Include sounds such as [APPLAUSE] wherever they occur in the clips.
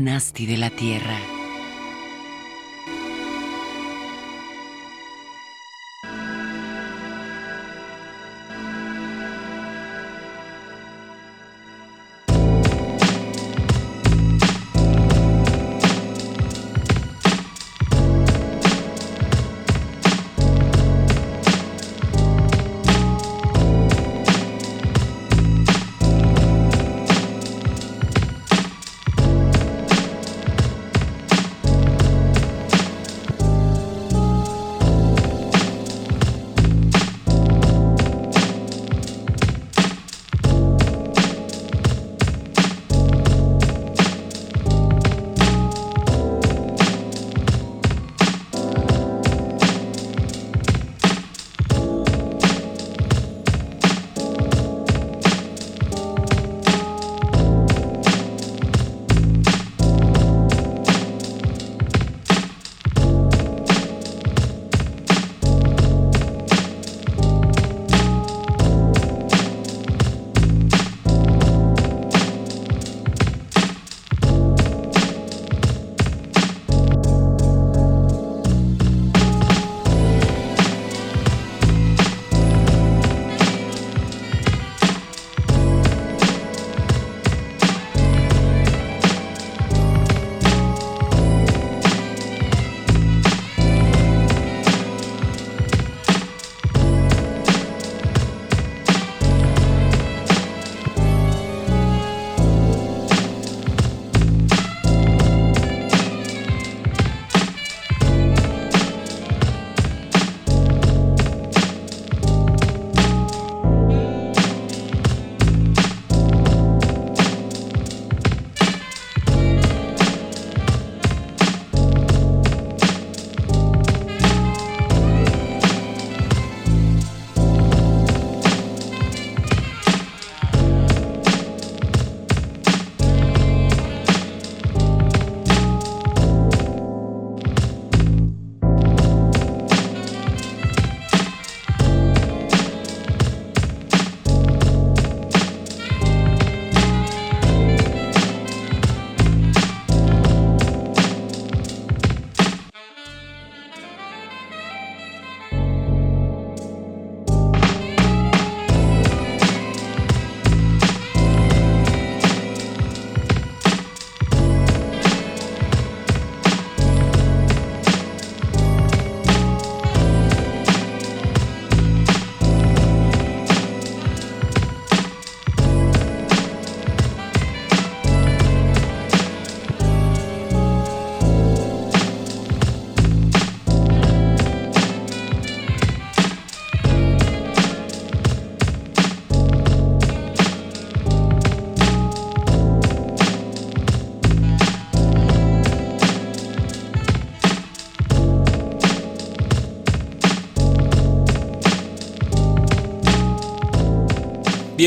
Nasty de la Tierra.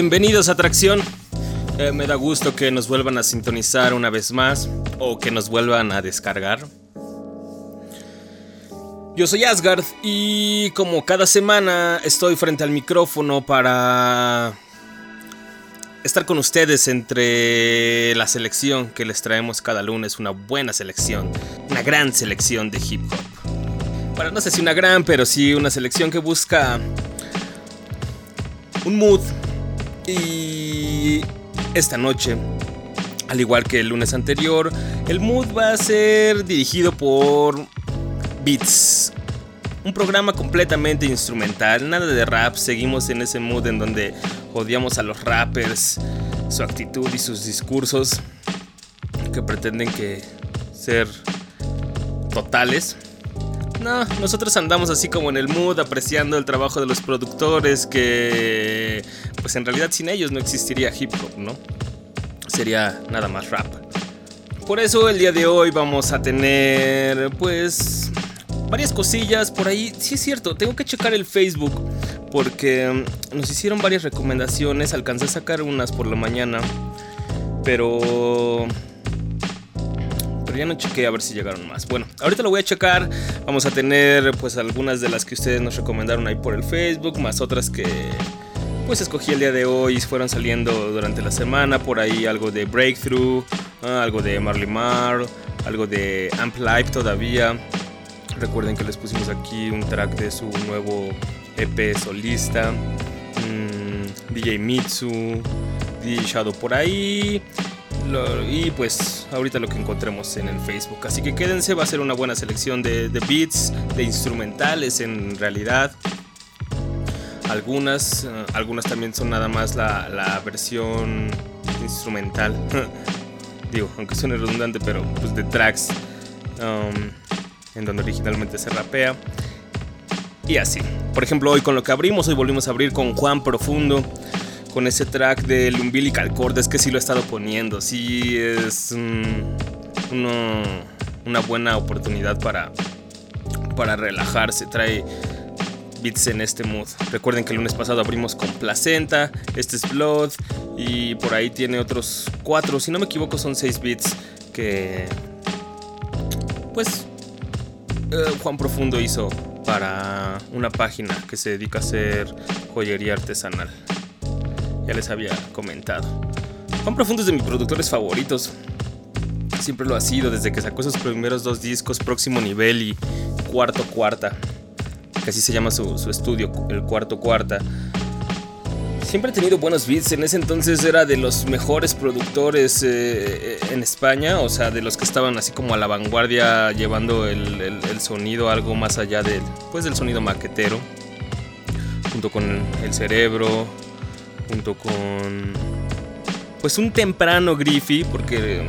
Bienvenidos a Atracción. Eh, me da gusto que nos vuelvan a sintonizar una vez más o que nos vuelvan a descargar. Yo soy Asgard y como cada semana estoy frente al micrófono para estar con ustedes entre la selección que les traemos cada lunes, una buena selección, una gran selección de hip hop. Para no sé si una gran, pero sí una selección que busca un mood y esta noche, al igual que el lunes anterior, el mood va a ser dirigido por Beats. Un programa completamente instrumental, nada de rap, seguimos en ese mood en donde odiamos a los rappers, su actitud y sus discursos que pretenden que ser totales. No, nosotros andamos así como en el mood, apreciando el trabajo de los productores, que pues en realidad sin ellos no existiría hip hop, ¿no? Sería nada más rap. Por eso el día de hoy vamos a tener pues varias cosillas por ahí. Sí es cierto, tengo que checar el Facebook porque nos hicieron varias recomendaciones, alcancé a sacar unas por la mañana, pero pero ya no chequé a ver si llegaron más. Bueno, ahorita lo voy a checar. Vamos a tener pues algunas de las que ustedes nos recomendaron ahí por el Facebook, más otras que pues escogí el día de hoy. Fueron saliendo durante la semana por ahí algo de Breakthrough, algo de Marley Marl, algo de Amp todavía. Recuerden que les pusimos aquí un track de su nuevo EP solista. Mm, DJ Mitsu, DJ Shadow por ahí. y pues ahorita lo que encontremos en el Facebook. Así que quédense, va a ser una buena selección de, beats, de instrumentales en realidad. Algunas, eh, algunas también son nada más la, versión instrumental. [LAUGHS] Digo, aunque suene redundante, pero pues de tracks. Um, en donde originalmente se rapea. Y así. Por ejemplo, hoy con lo que abrimos, hoy volvimos a abrir con Juan Profundo. Con ese track del Umbilical Cord, es que sí lo he estado poniendo. Sí es una buena oportunidad para, para relajarse. Trae beats en este mood. Recuerden que el lunes pasado abrimos con Placenta, este es Blood y por ahí tiene otros cuatro, si no me equivoco son seis beats que pues eh, Juan Profundo hizo para una página que se dedica a hacer joyería artesanal. Ya les había comentado. Juan Profundo es de mis productores favoritos. Siempre lo ha sido desde que sacó sus primeros dos discos, Próximo Nivel y Cuarto Cuarta. Que así se llama su, su estudio, el Cuarto Cuarta siempre ha tenido buenos beats. En ese entonces era de los mejores productores eh, en España, o sea, de los que estaban así como a la vanguardia llevando el, sonido algo más allá del, pues, del sonido maquetero, junto con el cerebro, junto con, pues, un temprano Griffy, porque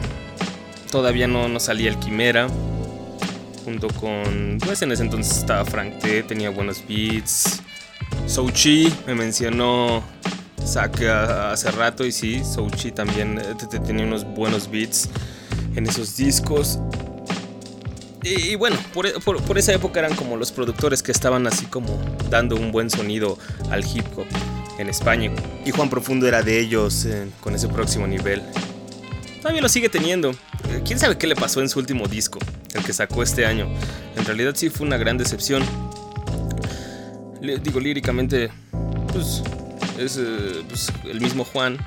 todavía no, no salía el Quimera. Junto con, pues en ese entonces estaba Frank T, tenía buenos beats. Souchi me mencionó saque hace rato y sí, Souchi también eh, tenía unos buenos beats en esos discos. Y, bueno, por, esa época eran como los productores que estaban así como dando un buen sonido al hip hop en España. Y Juan Profundo era de ellos eh, con ese próximo nivel. Todavía lo sigue teniendo. Eh, ¿Quién sabe qué le pasó en su último disco, el que sacó este año? En realidad sí fue una gran decepción. Digo, líricamente, pues es eh, pues, el mismo Juan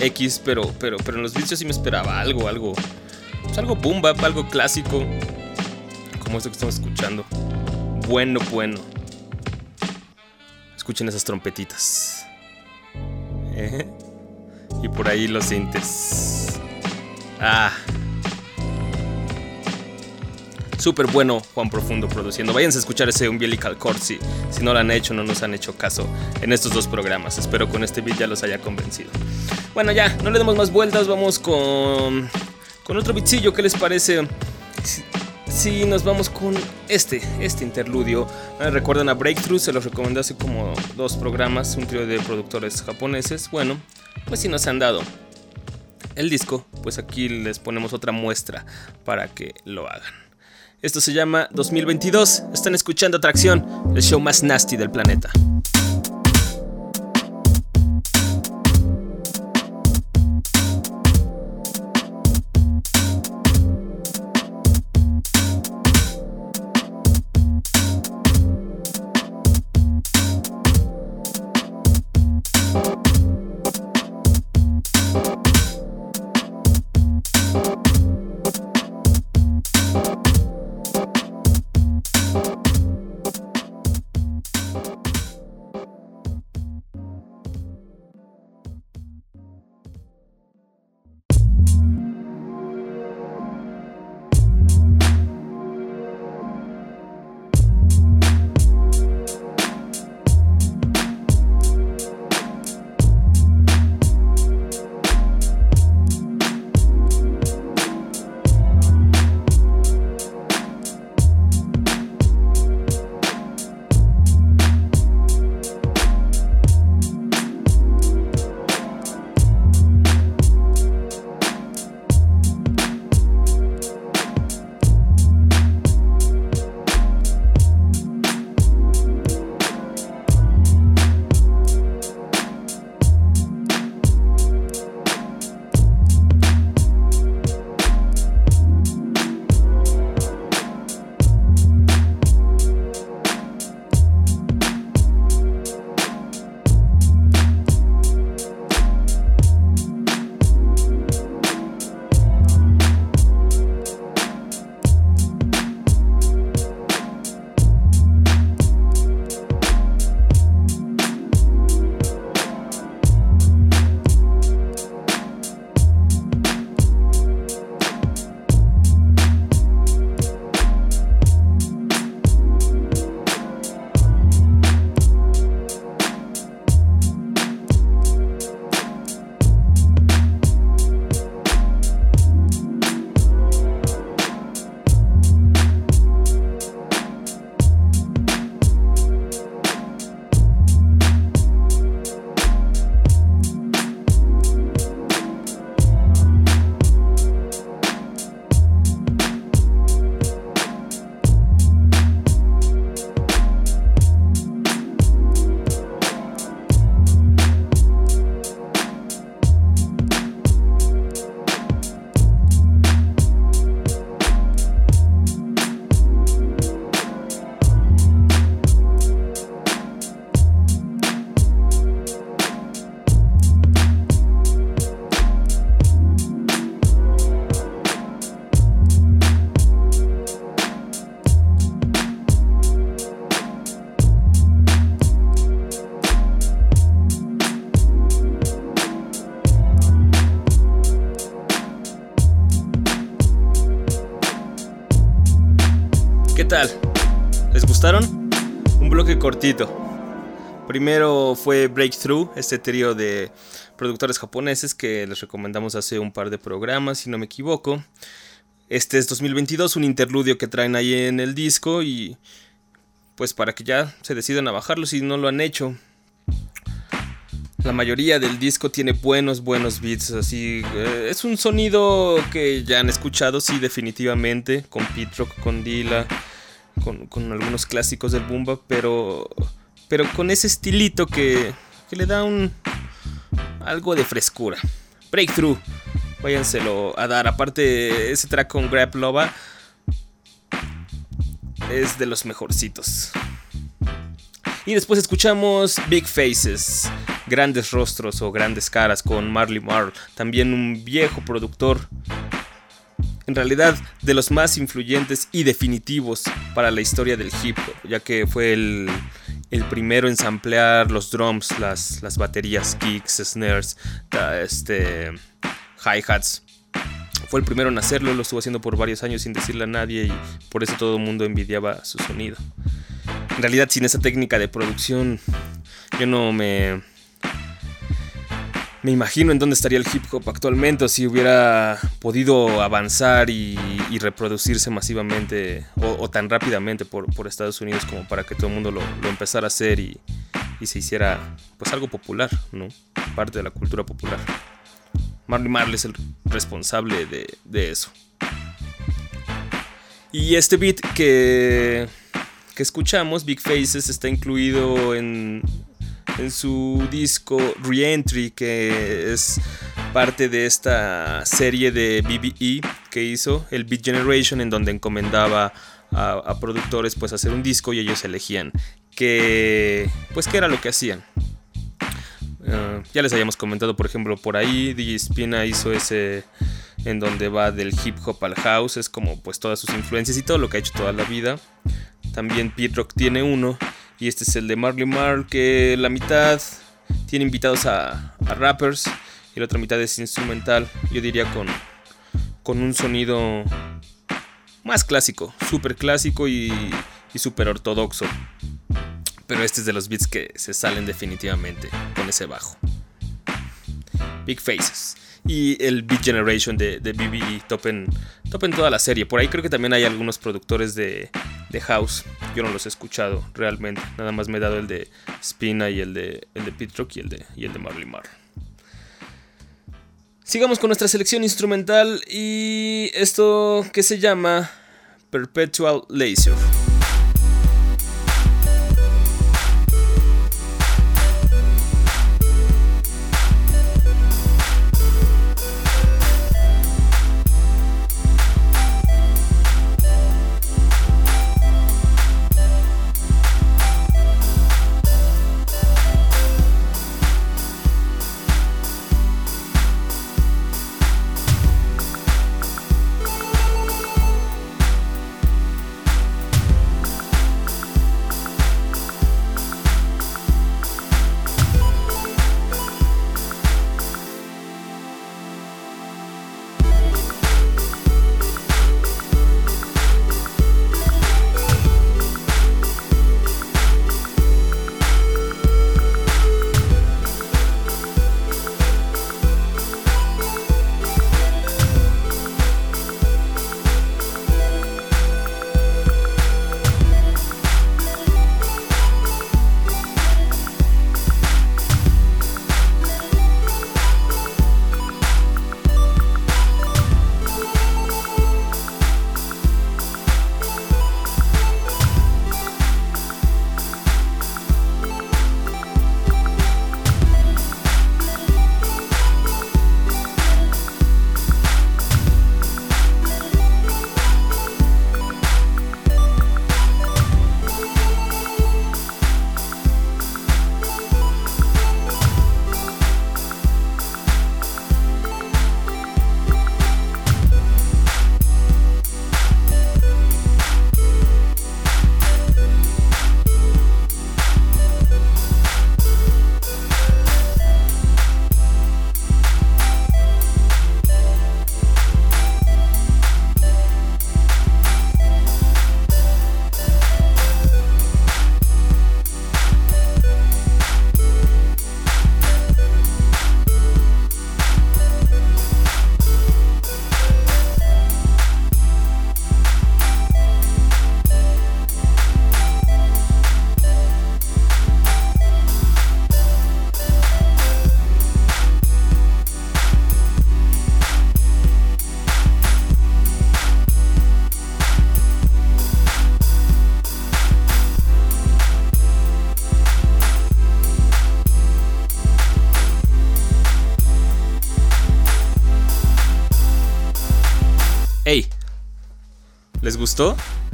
X, pero, pero, pero en los beats sí me esperaba algo, algo, pues algo boom bap, algo clásico, como esto que estamos escuchando. Bueno, bueno. Escuchen esas trompetitas. ¿Eh? Y por ahí los sintes. Ah. Súper bueno Juan Profundo produciendo. Váyanse a escuchar ese Umbilical Cord si, si no lo han hecho, no nos han hecho caso en estos dos programas. Espero con este beat ya los haya convencido. Bueno, ya, no le demos más vueltas, vamos con, con otro bitzillo. ¿Qué les parece? Si, nos vamos con este, este interludio. Ah, recuerdan a Breakthrough, se los recomendé hace como dos programas, un trío de productores japoneses. Bueno, pues si nos han dado el disco, pues aquí les ponemos otra muestra para que lo hagan. Esto se llama 2022. Están escuchando Atracción, el show más nasty del planeta. Fue Breakthrough, este trío de productores japoneses que les recomendamos hace un par de programas, si no me equivoco. Este es 2022, un interludio que traen ahí en el disco y pues para que ya se decidan a bajarlo si no lo han hecho. La mayoría del disco tiene buenos, buenos beats, así eh, es un sonido que ya han escuchado, sí, definitivamente, con Pete Rock, con Dila, con, con, algunos clásicos del Boomba, pero, pero con ese estilito que, que le da un algo de frescura. Breakthrough, váyanselo a dar. Aparte, ese track con Grab Lova es de los mejorcitos. Y después escuchamos Big Faces, grandes rostros o grandes caras con Marley Marl, también un viejo productor. En realidad, de los más influyentes y definitivos para la historia del hip hop, ya que fue el, el primero en samplear los drums, las, las baterías, kicks, snares, este, hi-hats. Fue el primero en hacerlo, lo estuvo haciendo por varios años sin decirle a nadie y por eso todo el mundo envidiaba su sonido. En realidad, sin esa técnica de producción, yo no me me imagino en dónde estaría el hip hop actualmente o si hubiera podido avanzar y, reproducirse masivamente o, tan rápidamente por, Estados Unidos como para que todo el mundo lo, empezara a hacer y, se hiciera pues algo popular, ¿no? Parte de la cultura popular. Marley Marley es el responsable de, eso. Y este beat que, que escuchamos, Big Faces, está incluido en, en su disco Reentry, que es parte de esta serie de BBE que hizo, el Beat Generation, en donde encomendaba a, productores pues hacer un disco y ellos elegían que pues qué era lo que hacían. Ah, ya les habíamos comentado, por ejemplo, por ahí DJ Spina hizo ese en donde va del hip hop al house, es como pues todas sus influencias y todo lo que ha hecho toda la vida. También Pete Rock tiene uno y este es el de Marley Marl, que la mitad tiene invitados a, rappers y la otra mitad es instrumental. Yo diría con, con un sonido más clásico, súper clásico y, y súper ortodoxo. Pero este es de los beats que se salen definitivamente con ese bajo. Big Faces. Y el Beat Generation de, de BBE topen, toda la serie. Por ahí creo que también hay algunos productores de, de House. Yo no los he escuchado realmente. Nada más me he dado el de Spina y el de, el de y el de, y el de Marley Marr. Sigamos con nuestra selección instrumental y esto que se llama Perpetual Laser.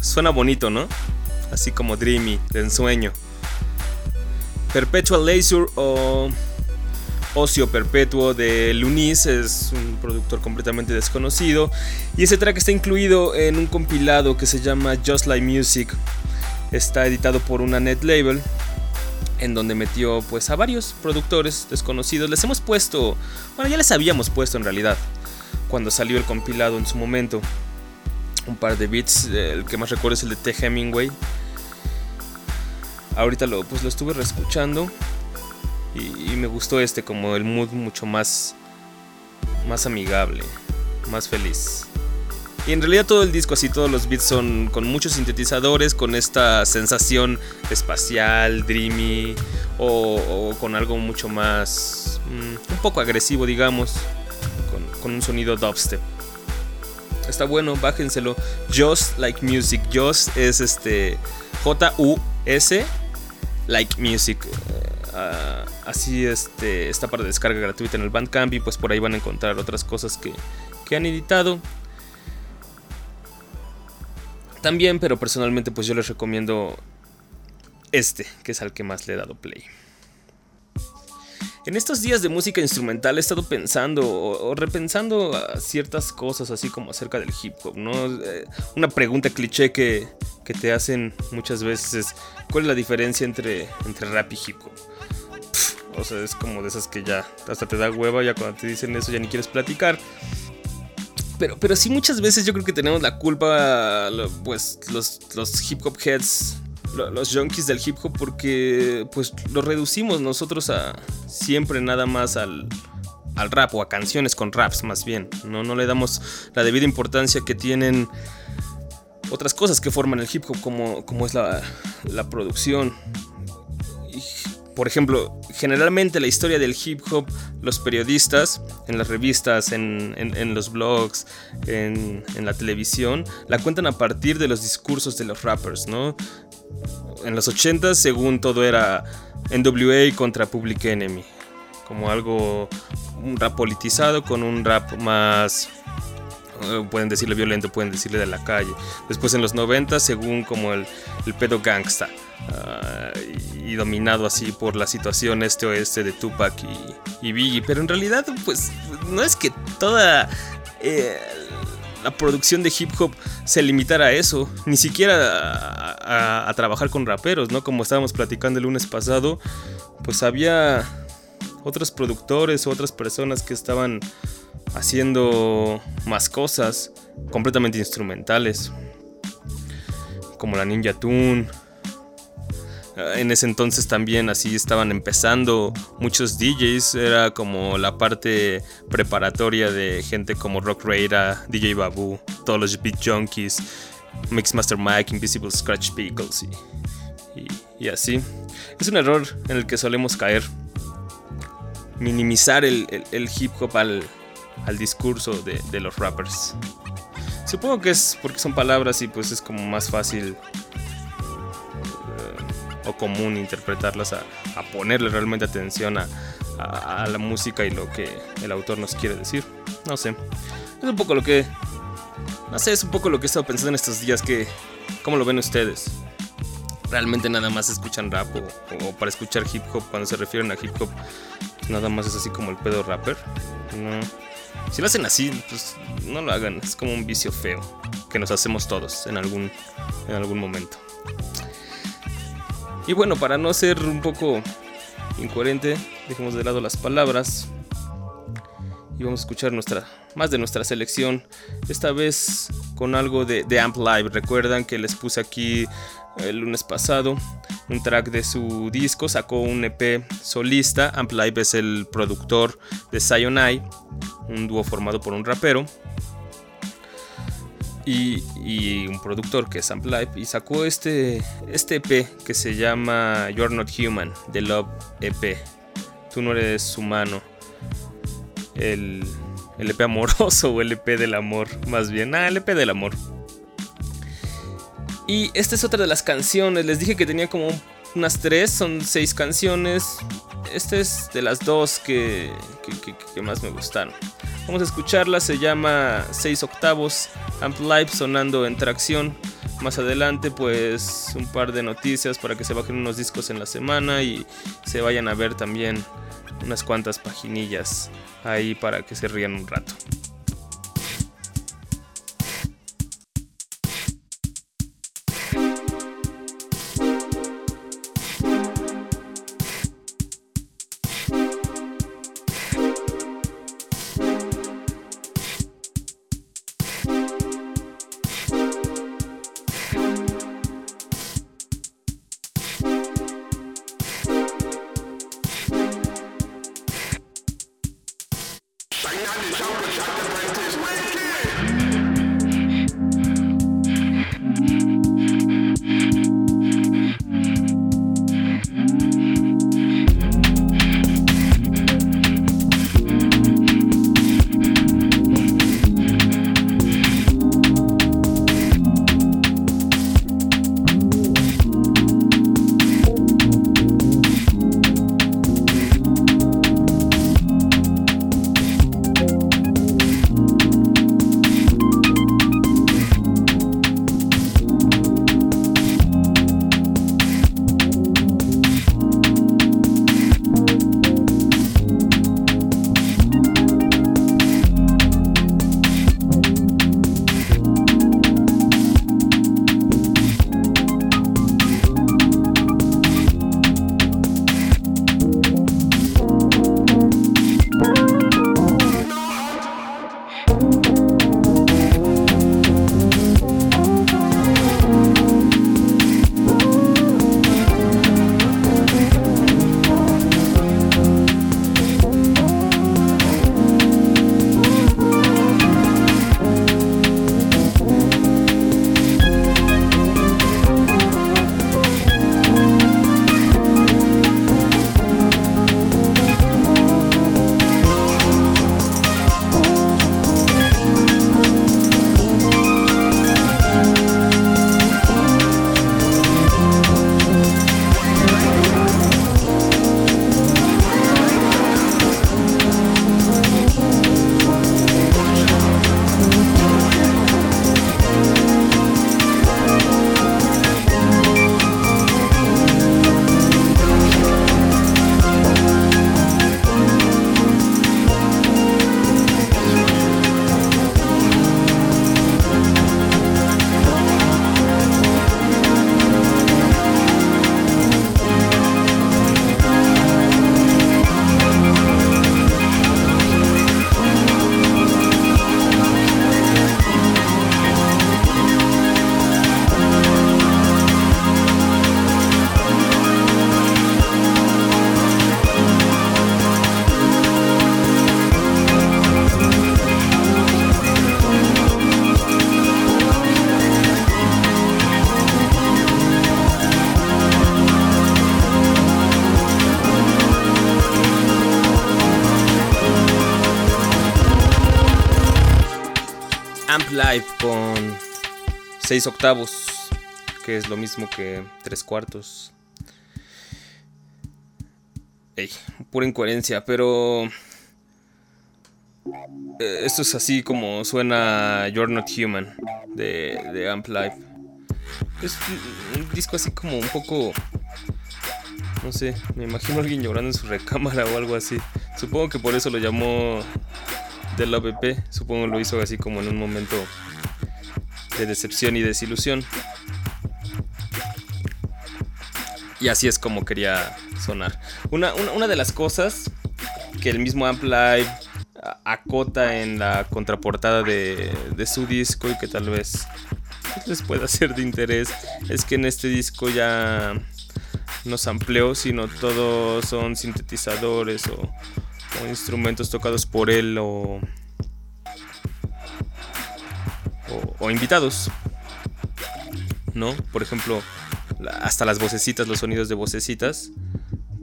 Suena bonito, ¿no? Así como dreamy, de ensueño. Perpetual Leisure o Ocio Perpetuo de Lunis es un productor completamente desconocido y ese track está incluido en un compilado que se llama Just Like Music. Está editado por una net label en donde metió pues a varios productores desconocidos. Les hemos puesto, bueno, ya les habíamos puesto en realidad cuando salió el compilado en su momento. Un par de beats, el que más recuerdo es el de T. Hemingway. Ahorita lo, pues lo estuve reescuchando y, me gustó este, como el mood mucho más, más amigable, más feliz. Y en realidad todo el disco, así todos los beats son con muchos sintetizadores, con esta sensación espacial, dreamy, o, con algo mucho más, mm, un poco agresivo, digamos, con, con, un sonido dubstep. Está bueno, bájenselo. Just Like Music. Just es este J-U-S Like Music. Uh, así este, está para descarga gratuita en el Bandcamp y pues por ahí van a encontrar otras cosas que, que han editado. También, pero personalmente pues yo les recomiendo este, que es al que más le he dado play. En estos días de música instrumental he estado pensando o, repensando ciertas cosas así como acerca del hip hop, ¿no? Eh, una pregunta cliché que, te hacen muchas veces es ¿cuál es la diferencia entre, entre rap y hip hop? O sea, es como de esas que ya hasta te da hueva, ya cuando te dicen eso ya ni quieres platicar. Pero, pero sí muchas veces yo creo que tenemos la culpa, pues los, los hip hop heads, los junkies del hip hop, porque pues lo reducimos nosotros a siempre nada más al, al rap o a canciones con raps más bien. No, no le damos la debida importancia que tienen otras cosas que forman el hip hop como, como es la, la producción, por ejemplo, generalmente la historia del hip hop, los periodistas, en las revistas, en, los blogs, en, la televisión, la cuentan a partir de los discursos de los rappers, ¿no? En los 80 según todo era NWA contra Public Enemy, como algo, un rap politizado con un rap más eh, pueden decirle violento, pueden decirle de la calle. Después en los 90, según como el, pedo gangsta. Ah, y dominado así por la situación este oeste de Tupac y, Biggie. Pero en realidad, pues, no es que toda eh, la producción de hip hop se limitara a eso. Ni siquiera a, trabajar con raperos, ¿no? Como estábamos platicando el lunes pasado, pues había otros productores o otras personas que estaban haciendo más cosas completamente instrumentales, como la Ninja Tune. En ese entonces también así estaban empezando muchos DJs, era como la parte preparatoria de gente como Rock Raider, DJ Babu, todos los Beat Junkies, Mixmaster Mike, Invisible Scratch Pickles y, así. Es un error en el que solemos caer. Minimizar el hip hop al, al discurso de, los rappers. Supongo que es porque son palabras y pues es como más fácil o común interpretarlas a, ponerle realmente atención a, la música y lo que el autor nos quiere decir. No sé. Es un poco lo que... No sé, es un poco lo que he estado pensando en estos días que... ¿Cómo lo ven ustedes? ¿Realmente nada más escuchan rap o, o para escuchar hip hop cuando se refieren a hip hop? Nada más es así como el pedo rapper. No. Si lo hacen así, pues no lo hagan. Es como un vicio feo que nos hacemos todos en algún, en algún momento. Y bueno, para no ser un poco incoherente, dejemos de lado las palabras y vamos a escuchar nuestra, más de nuestra selección. Esta vez con algo de, de Amp Live. Recuerdan que les puse aquí el lunes pasado un track de su disco, sacó un EP solista. Amp Live es el productor de Sayonai un dúo formado por un rapero y, un productor que es Amplife y sacó este, este EP que se llama You're Not Human, The Love EP. Tú no eres humano. El, el EP amoroso o el EP del amor, más bien. Ah, el EP del amor. Y esta es otra de las canciones. Les dije que tenía como unas tres, son seis canciones. Esta es de las dos que, que más me gustaron. Vamos a escucharla, se llama 6 octavos, Amp Live sonando en tracción. Más adelante pues un par de noticias para que se bajen unos discos en la semana y se vayan a ver también unas cuantas paginillas ahí para que se rían un rato. Con 6 octavos, que es lo mismo que 3 cuartos. Ey, pura incoherencia, pero... Eh, esto es así como suena You're Not Human de, de Amp Live. Es un, disco así como un poco... No sé, me imagino a alguien llorando en su recámara o algo así. Supongo que por eso lo llamó del OPP. Supongo lo hizo así como en un momento de decepción y desilusión. Y así es como quería sonar. Una, de las cosas que el mismo Amp acota en la contraportada de, de su disco y que tal vez les pueda ser de interés es que en este disco ya no amplió, sino todos son sintetizadores o, o instrumentos tocados por él o, o, invitados. ¿No? Por ejemplo, hasta las vocecitas, los sonidos de vocecitas,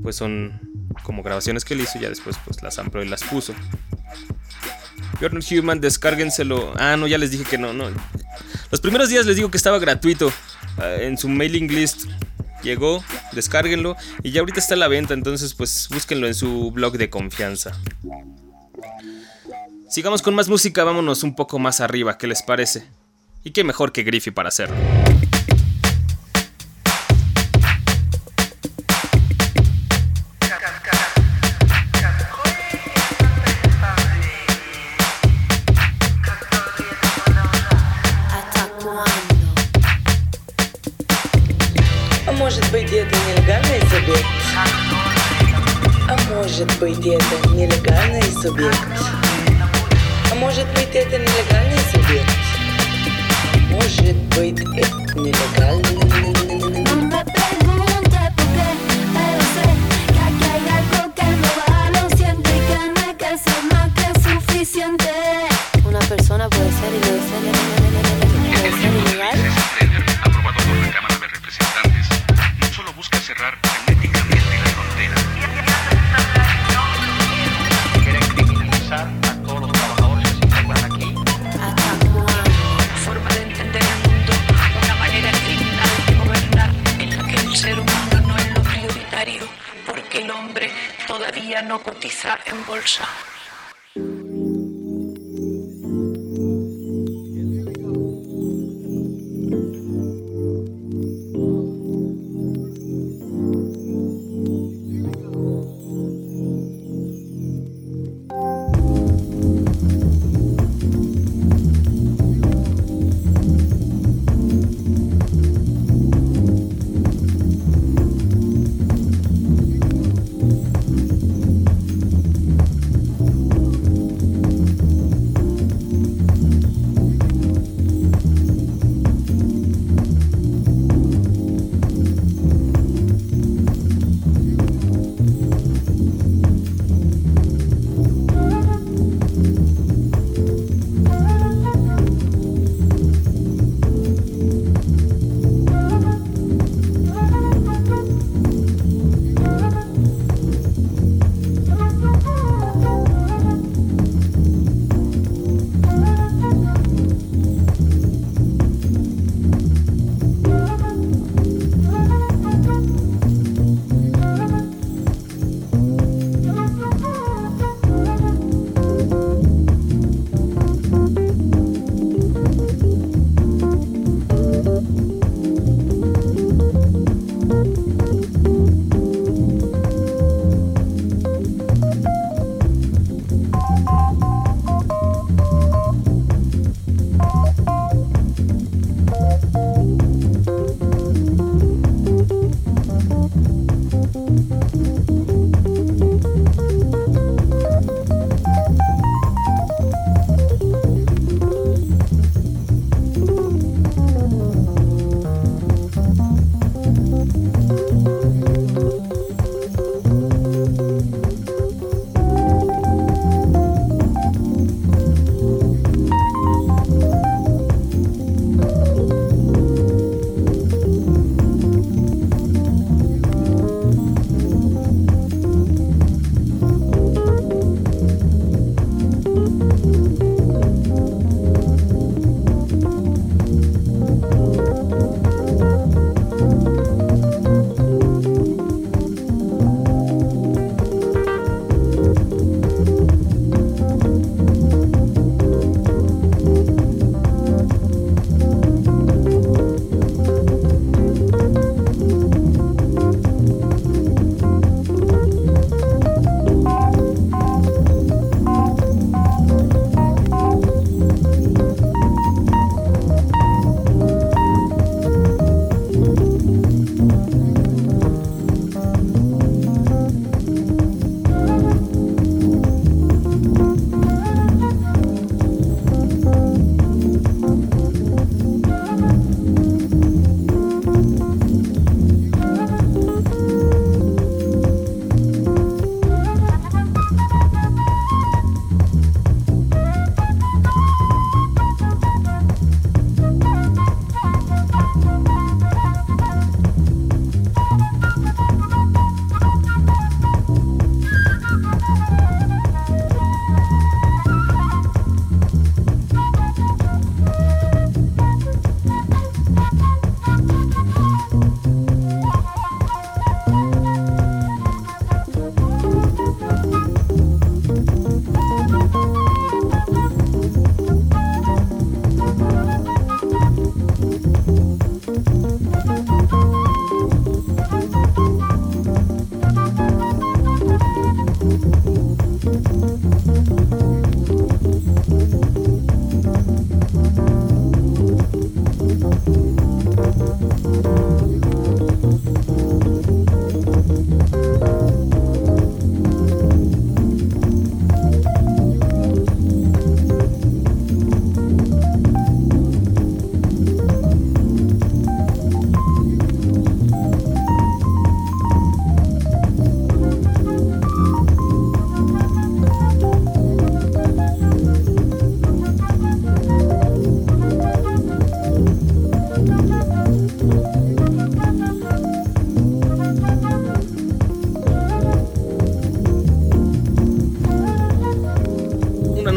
pues son como grabaciones que él hizo y ya después pues las amplió y las puso. Bjorn Human, descárguenselo. Ah, no, ya les dije que no, no. Los primeros días les digo que estaba gratuito. Ah, en su mailing list llegó, descárguenlo y ya ahorita está a la venta, entonces pues búsquenlo en su blog de confianza. Sigamos con más música, vámonos un poco más arriba, ¿qué les parece? Y qué mejor que Griffey para hacerlo. Может быть, это нелегальный субъект. А может быть, это нелегальный субъект. Может быть, это нелегальный...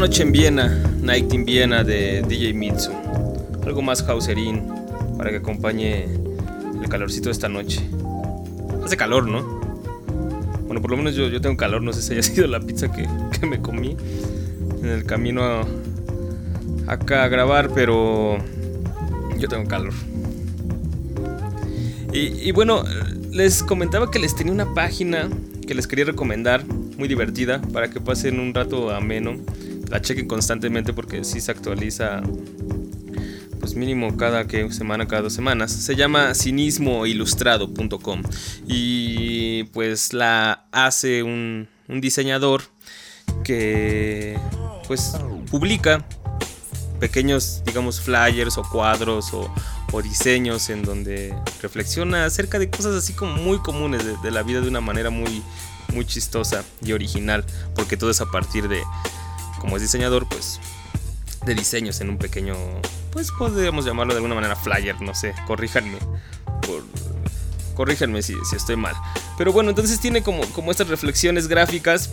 noche en Viena, Night in Viena de DJ Mitsu. Algo más hauserín para que acompañe el calorcito de esta noche. Hace calor, ¿no? Bueno, por lo menos yo, yo tengo calor, no sé si haya [LAUGHS] sido la pizza que, que me comí en el camino a, acá a grabar, pero yo tengo calor. Y, y, bueno, les comentaba que les tenía una página que les quería recomendar, muy divertida, para que pasen un rato ameno. La chequen constantemente porque sí se actualiza, pues mínimo cada que semana, cada dos semanas. Se llama cinismoilustrado.com y pues la hace un, un diseñador que pues publica pequeños, digamos, flyers o cuadros o, diseños en donde reflexiona acerca de cosas así como muy comunes de, de, la vida de una manera muy, muy chistosa y original, porque todo es a partir de, como es diseñador, pues de diseños en un pequeño, pues podríamos llamarlo de alguna manera flyer, no sé, corríjanme, por, corríjanme si, si, estoy mal. Pero bueno, entonces tiene como, como estas reflexiones gráficas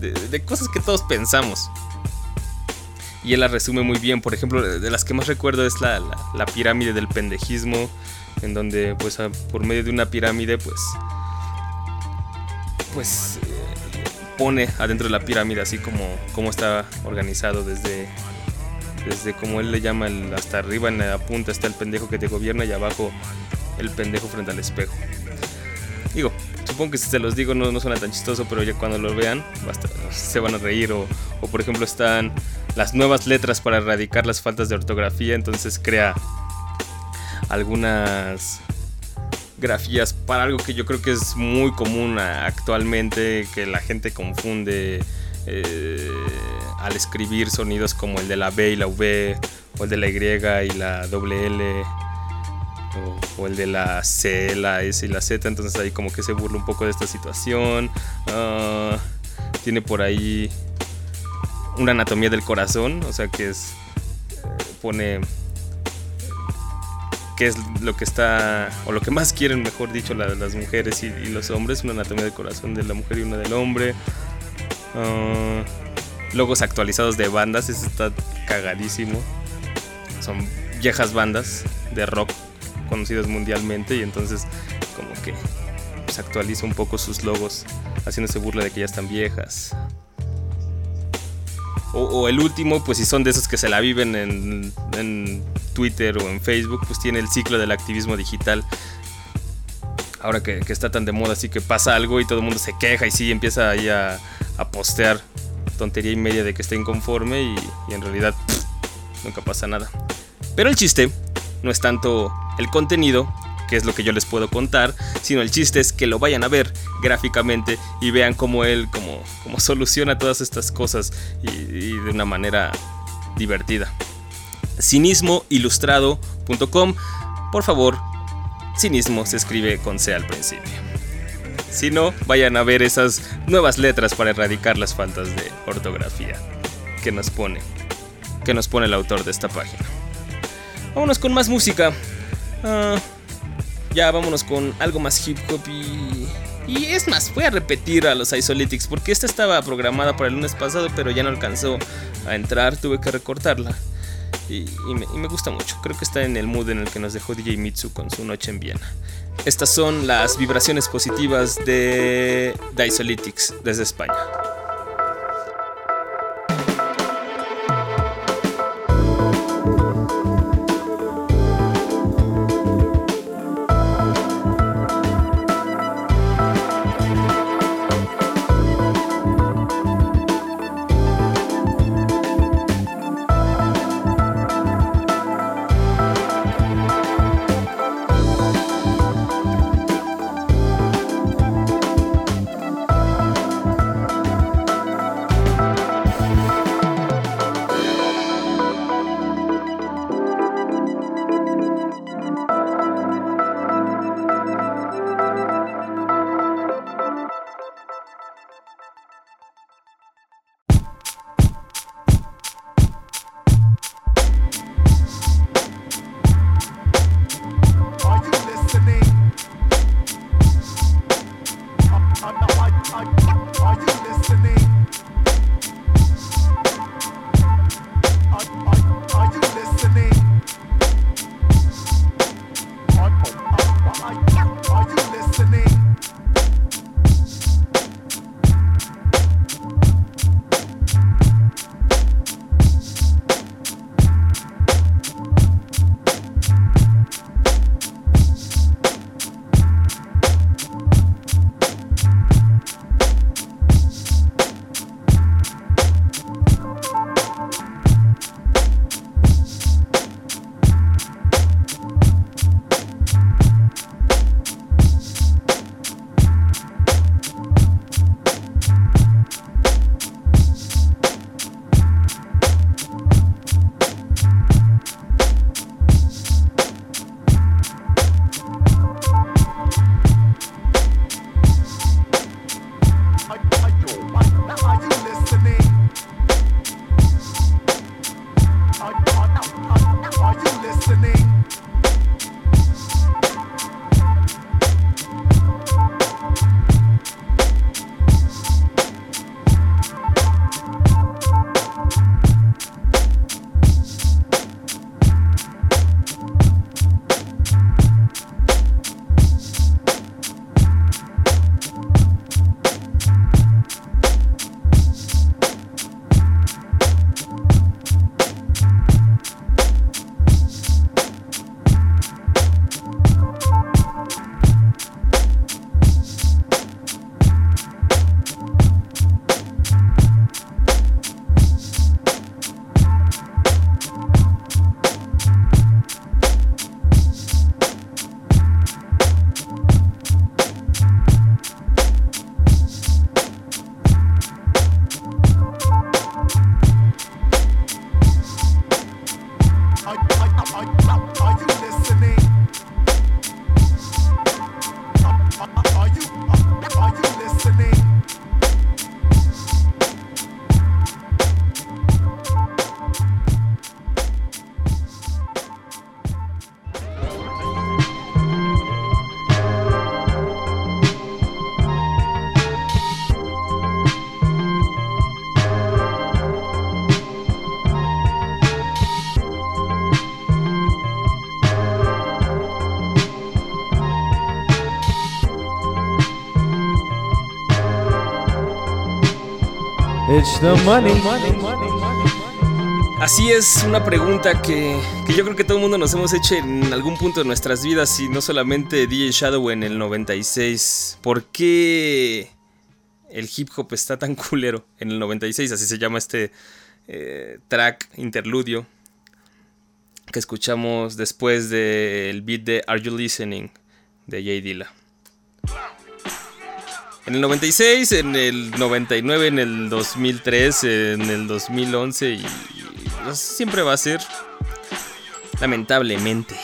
de, cosas que todos pensamos y él la resume muy bien. Por ejemplo, de las que más recuerdo es la, la, pirámide del pendejismo, en donde pues por medio de una pirámide pues pues pone adentro de la pirámide así como, como está organizado desde desde como él le llama hasta arriba en la punta está el pendejo que te gobierna y abajo el pendejo frente al espejo. Digo, supongo que si se los digo no, no suena tan chistoso, pero ya cuando lo vean se van a reír o, o por ejemplo están las nuevas letras para erradicar las faltas de ortografía, entonces crea algunas grafías para algo que yo creo que es muy común actualmente, que la gente confunde eh, al escribir sonidos como el de la B y la V, o el de la Y y la doble L, o, el de la C, la S y la Z, entonces ahí como que se burla un poco de esta situación. Uh, tiene por ahí una anatomía del corazón, o sea que es pone qué es lo que está o lo que más quieren, mejor dicho, la, las mujeres y, los hombres, una anatomía del corazón de la mujer y una del hombre. Uh, logos actualizados de bandas, eso está cagadísimo. Son viejas bandas de rock conocidas mundialmente y entonces como que se actualiza un poco sus logos haciéndose burla de que ya están viejas. O, el último, pues si son de esos que se la viven en, en, Twitter o en Facebook, pues tiene el ciclo del activismo digital. Ahora que, está tan de moda, así que pasa algo y todo el mundo se queja y sí empieza ahí a, a postear tontería y media de que está inconforme y, y en realidad nunca pasa nada. Pero el chiste no es tanto el contenido, que es lo que yo les puedo contar, sino el chiste es que lo vayan a ver gráficamente y vean cómo él como, como soluciona todas estas cosas y, de una manera divertida. Cinismoilustrado.com Por favor, cinismo se escribe con C al principio. Si no, vayan a ver esas nuevas letras para erradicar las faltas de ortografía que nos pone, que nos pone el autor de esta página. Vámonos con más música. Uh, ya vámonos con algo más hip hop y... Y es más, voy a repetir a los Isolytics porque esta estaba programada para el lunes pasado pero ya no alcanzó a entrar, tuve que recortarla. Y, me, gusta mucho, creo que está en el mood en el que nos dejó DJ Mitsu con su noche en Viena. Estas son las vibraciones positivas de Isolytics desde España. Así es, una pregunta que, yo creo que todo el mundo nos hemos hecho en algún punto de nuestras vidas y no solamente DJ Shadow en el 96. ¿Por qué el hip hop está tan [LAUGHS] culero en el 96? Así se llama este eh, track interludio que escuchamos después del beat de Are You Listening de Jay Dilla. En el 96, en el 99, en el 2003, en el 2011 y siempre va a ser lamentablemente.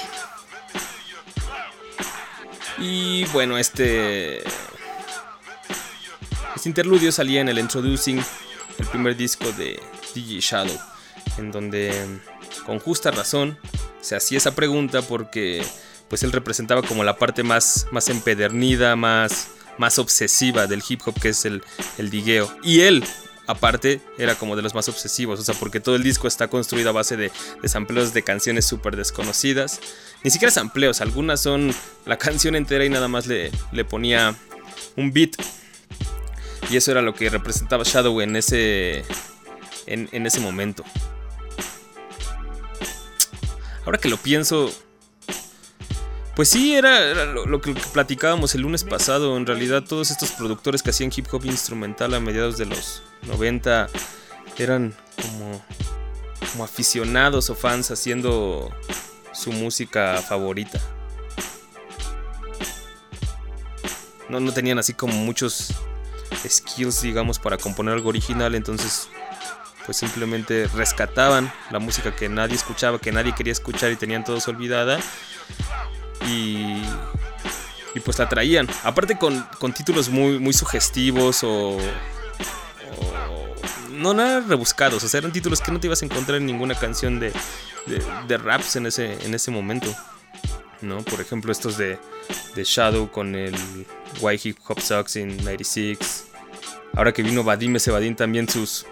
Y bueno, este este interludio salía en el Introducing, el primer disco de DJ Shadow, en donde con justa razón se hacía esa pregunta porque pues él representaba como la parte más más empedernida, más más obsesiva del hip hop, que es el, el digueo. Y él, aparte, era como de los más obsesivos, o sea, porque todo el disco está construido a base de, de sampleos de canciones súper desconocidas. Ni siquiera sampleos, algunas son la canción entera y nada más le, le ponía un beat. Y eso era lo que representaba Shadow en ese, en, en ese momento. Ahora que lo pienso, pues sí, era, lo, que platicábamos el lunes pasado. En realidad, todos estos productores que hacían hip hop instrumental a mediados de los 90 eran como, como aficionados o fans haciendo su música favorita. No, no tenían así como muchos skills, digamos, para componer algo original. Entonces, pues simplemente rescataban la música que nadie escuchaba, que nadie quería escuchar y tenían todos olvidada y, y pues la traían. Aparte con, títulos muy, muy sugestivos o, no nada rebuscados, o sea, eran títulos que no te ibas a encontrar en ninguna canción de, de, raps en ese, en ese momento. ¿no? Por ejemplo, estos de, de Shadow con el Why Hip Hop Sucks in 96. Ahora que vino Vadim ese Vadim también sus,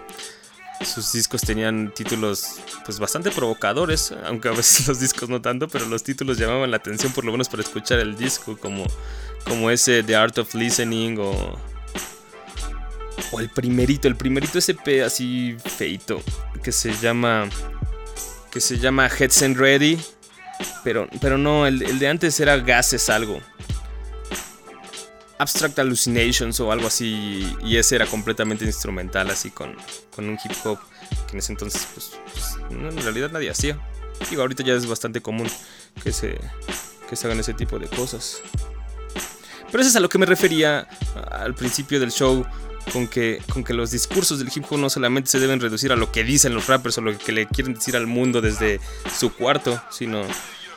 sus discos tenían títulos pues bastante provocadores, aunque a veces [LAUGHS] los discos no tanto, pero los títulos llamaban la atención por lo menos para escuchar el disco, como, como ese The Art of Listening o, o el primerito, el primerito SP así feito, que se llama que se llama Heads and Ready, pero, pero no, el, el de antes era Gases algo. Abstract Hallucinations o algo así. Y ese era completamente instrumental, así con, con un hip hop que en ese entonces, pues, pues en realidad nadie hacía. Digo, ahorita ya es bastante común que se, que se hagan ese tipo de cosas. Pero eso es a lo que me refería al principio del show. Con que, con que los discursos del hip hop no solamente se deben reducir a lo que dicen los rappers o lo que le quieren decir al mundo desde su cuarto, sino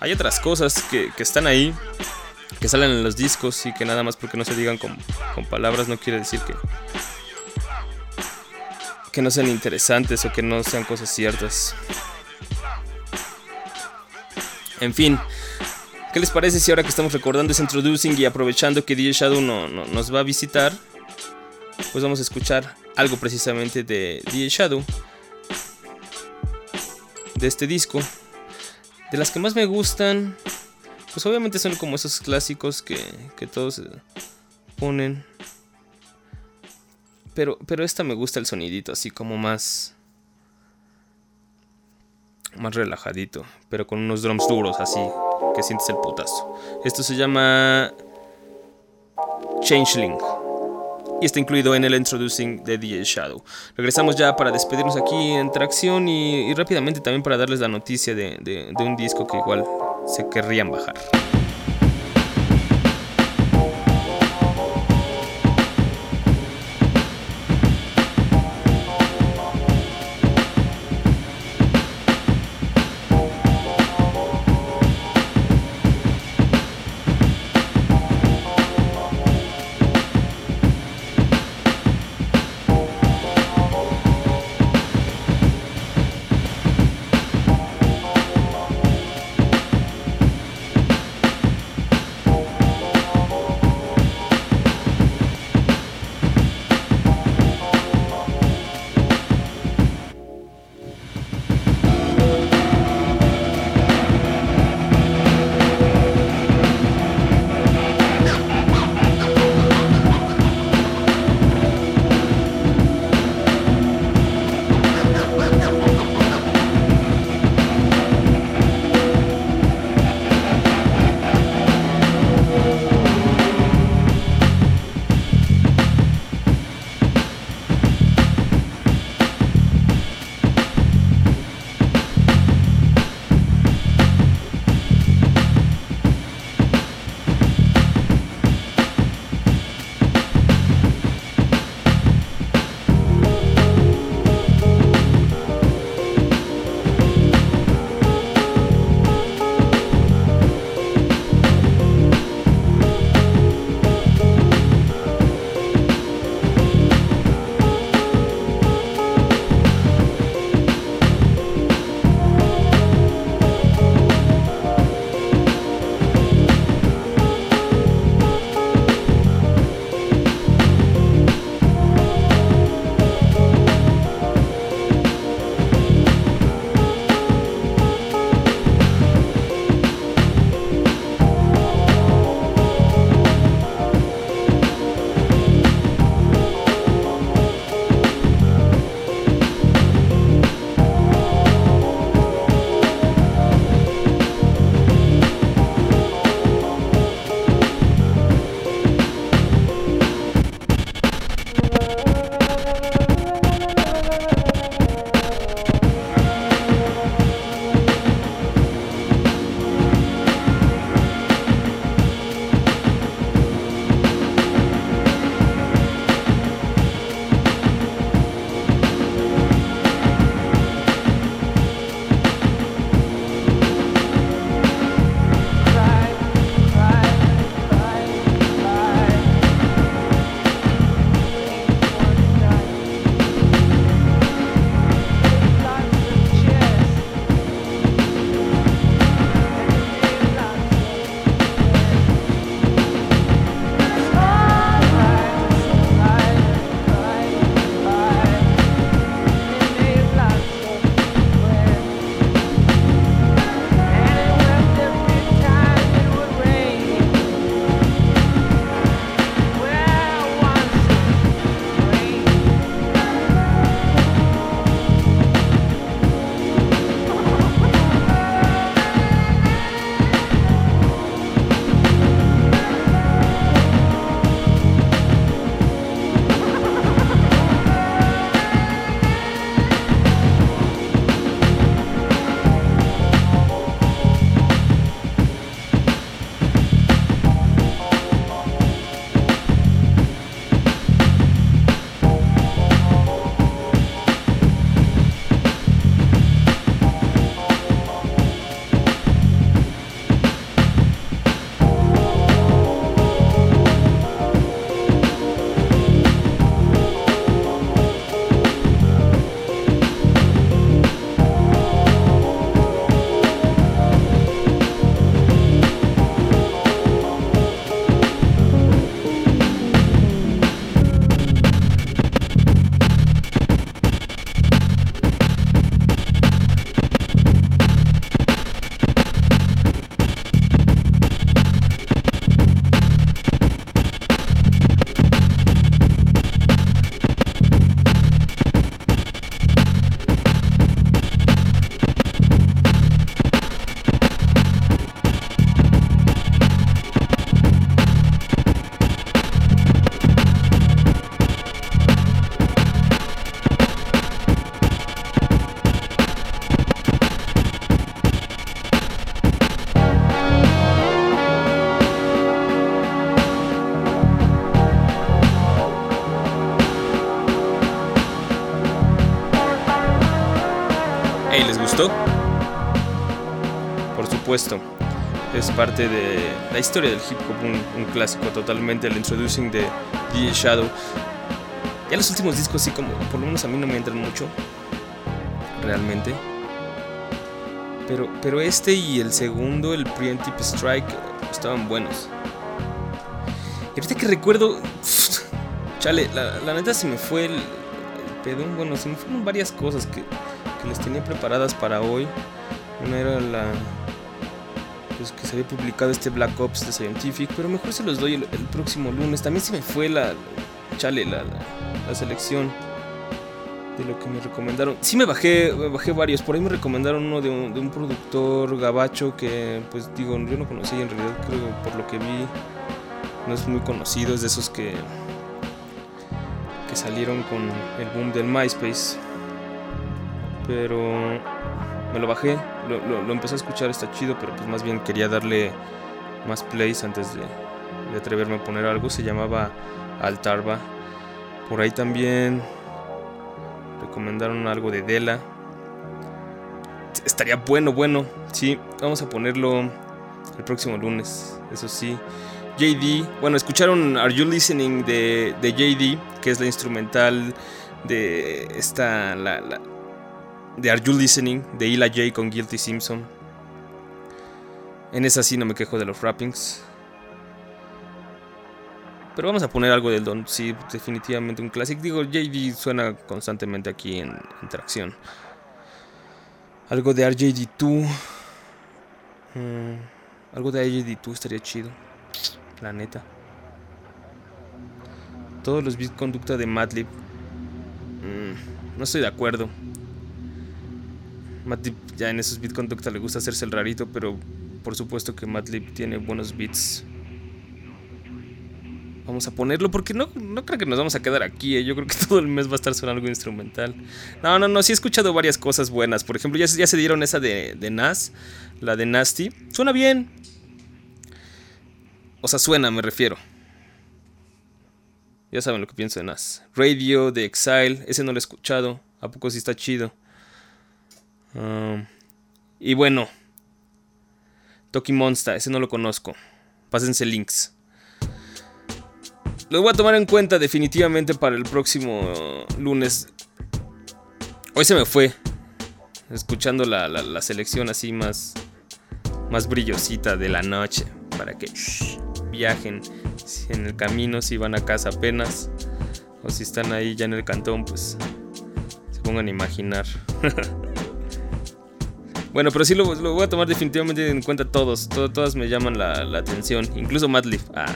hay otras cosas que, que están ahí que salen en los discos y que nada más porque no se digan con, palabras no quiere decir que, que no sean interesantes o que no sean cosas ciertas. En fin, ¿qué les parece si ahora que estamos recordando ese introducing y aprovechando que DJ Shadow no, nos va a visitar, pues vamos a escuchar algo precisamente de DJ Shadow, de este disco. De las que más me gustan, pues obviamente son como esos clásicos que, que todos ponen. Pero, pero esta me gusta el sonidito, así como más. Más relajadito. Pero con unos drums duros, así. Que sientes el putazo. Esto se llama. Changeling. Y está incluido en el introducing de DJ Shadow. Regresamos ya para despedirnos aquí en tracción y, rápidamente también para darles la noticia de, de un disco que igual se querrían bajar. Por supuesto. Es parte de la historia del hip hop, un, clásico totalmente, el introducing de DJ Shadow. Ya los últimos discos sí como, por lo menos a mí no me entran mucho. Realmente. Pero, pero este y el segundo, el Preemptive Strike, estaban buenos. Y ahorita que recuerdo, [LAUGHS] chale, la, neta se me fue el, pedón. Bueno, se me fueron varias cosas que, les tenía preparadas para hoy. Una era la. Pues que se había publicado este Black Ops de Scientific, pero mejor se los doy el, próximo lunes. También se me fue la. Chale, la, la, selección de lo que me recomendaron. Sí me bajé, bajé varios. Por ahí me recomendaron uno de un, productor gabacho que, pues digo, yo no conocía en realidad, creo por lo que vi no es muy conocido, es de esos que, que salieron con el boom del MySpace. Pero me lo bajé, lo, empecé a escuchar, está chido, pero pues más bien quería darle más plays antes de, atreverme a poner algo. Se llamaba Altarba. Por ahí también recomendaron algo de Dela. Estaría bueno, bueno. Sí, vamos a ponerlo el próximo lunes. Eso sí. JD. Bueno, escucharon Are You Listening de, de JD, que es la instrumental de esta. La, de Are You Listening de Ila J con Guilty Simpson. En esa sí no me quejo de los rappings. Pero vamos a poner algo del Don. Sí, definitivamente un clásico. Digo, JD suena constantemente aquí en interacción. Algo de RJD2. Mm, algo de RJD2 estaría chido la neta. Todos los bits conducta de Madlib. Mm, no estoy de acuerdo. Madlib ya en esos bits conducta le gusta hacerse el rarito, pero por supuesto que Madlib tiene buenos beats. Vamos a ponerlo porque no, no creo que nos vamos a quedar aquí. Eh. Yo creo que [LAUGHS] todo el mes va a estar sonando algo instrumental. No, no, no. Sí he escuchado varias cosas buenas. Por ejemplo, ya, ya se dieron esa de, de Nas. La de Nasty. Suena bien. O sea, suena, me refiero. Ya saben lo que pienso de Nas. Radio, de Exile, ese no lo he escuchado. ¿A poco sí está chido? Um, y bueno. Toki Monster, ese no lo conozco. Pásense links. Lo voy a tomar en cuenta definitivamente para el próximo lunes. Hoy se me fue. Escuchando la, la, selección así más. Más brillosita de la noche. Para que viajen en el camino, si van a casa apenas, o si están ahí ya en el cantón, pues se pongan a imaginar. [LAUGHS] bueno, pero sí lo, voy a tomar definitivamente en cuenta todos, todas me llaman la, atención, incluso Madlib. Ah.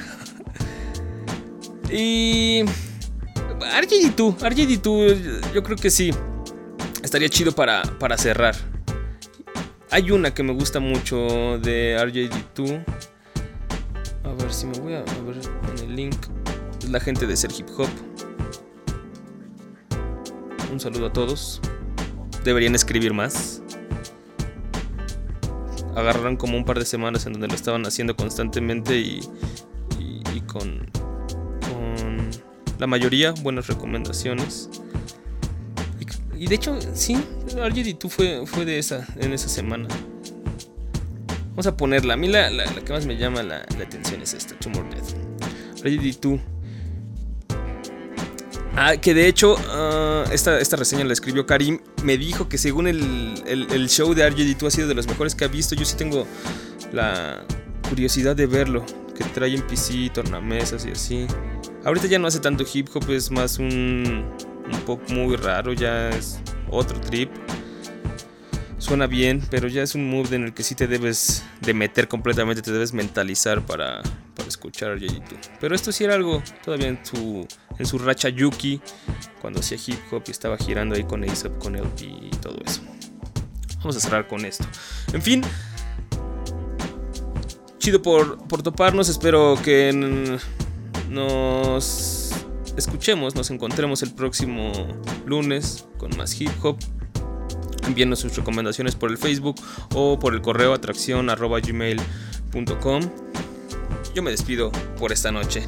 y... RGD2, RGD2 yo creo que sí, estaría chido para, para cerrar. Hay una que me gusta mucho de RJD2 a ver si me voy a, ver en el link. La gente de Ser Hip Hop. Un saludo a todos. Deberían escribir más. Agarraron como un par de semanas en donde lo estaban haciendo constantemente y, y, con, la mayoría buenas recomendaciones. Y, de hecho, sí, RGD2 fue, fue de esa, en esa semana. Vamos a ponerla. A mí la, que más me llama la, atención es esta, Tomorrow Death. Ready 2. Ah, que de hecho, ah, esta, esta, reseña la escribió Karim. Me dijo que según el, el, show de RGD2 ha sido de los mejores que ha visto. Yo sí tengo la curiosidad de verlo. Que trae en PC, tornamesas y así. Ahorita ya no hace tanto hip hop, es más un, un pop muy raro. Ya es otro trip suena bien, pero ya es un mood en el que sí te debes de meter completamente, te debes mentalizar para, escuchar a Pero esto sí era algo todavía en su, en su racha Yuki, cuando hacía hip hop y estaba girando ahí con ASAP, con LP y todo eso. Vamos a cerrar con esto. En fin, chido por, por toparnos, espero que nos escuchemos, nos encontremos el próximo lunes con más hip hop envíenos sus recomendaciones por el Facebook o por el correo atracción gmail.com yo me despido por esta noche.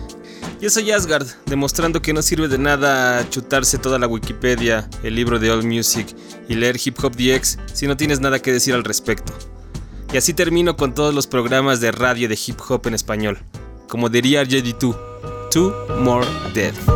Yo soy Asgard, demostrando que no sirve de nada chutarse toda la Wikipedia, el libro de All Music y leer Hip Hop DX si no tienes nada que decir al respecto. Y así termino con todos los programas de radio de hip hop en español. Como diría JD2, Two More Dead.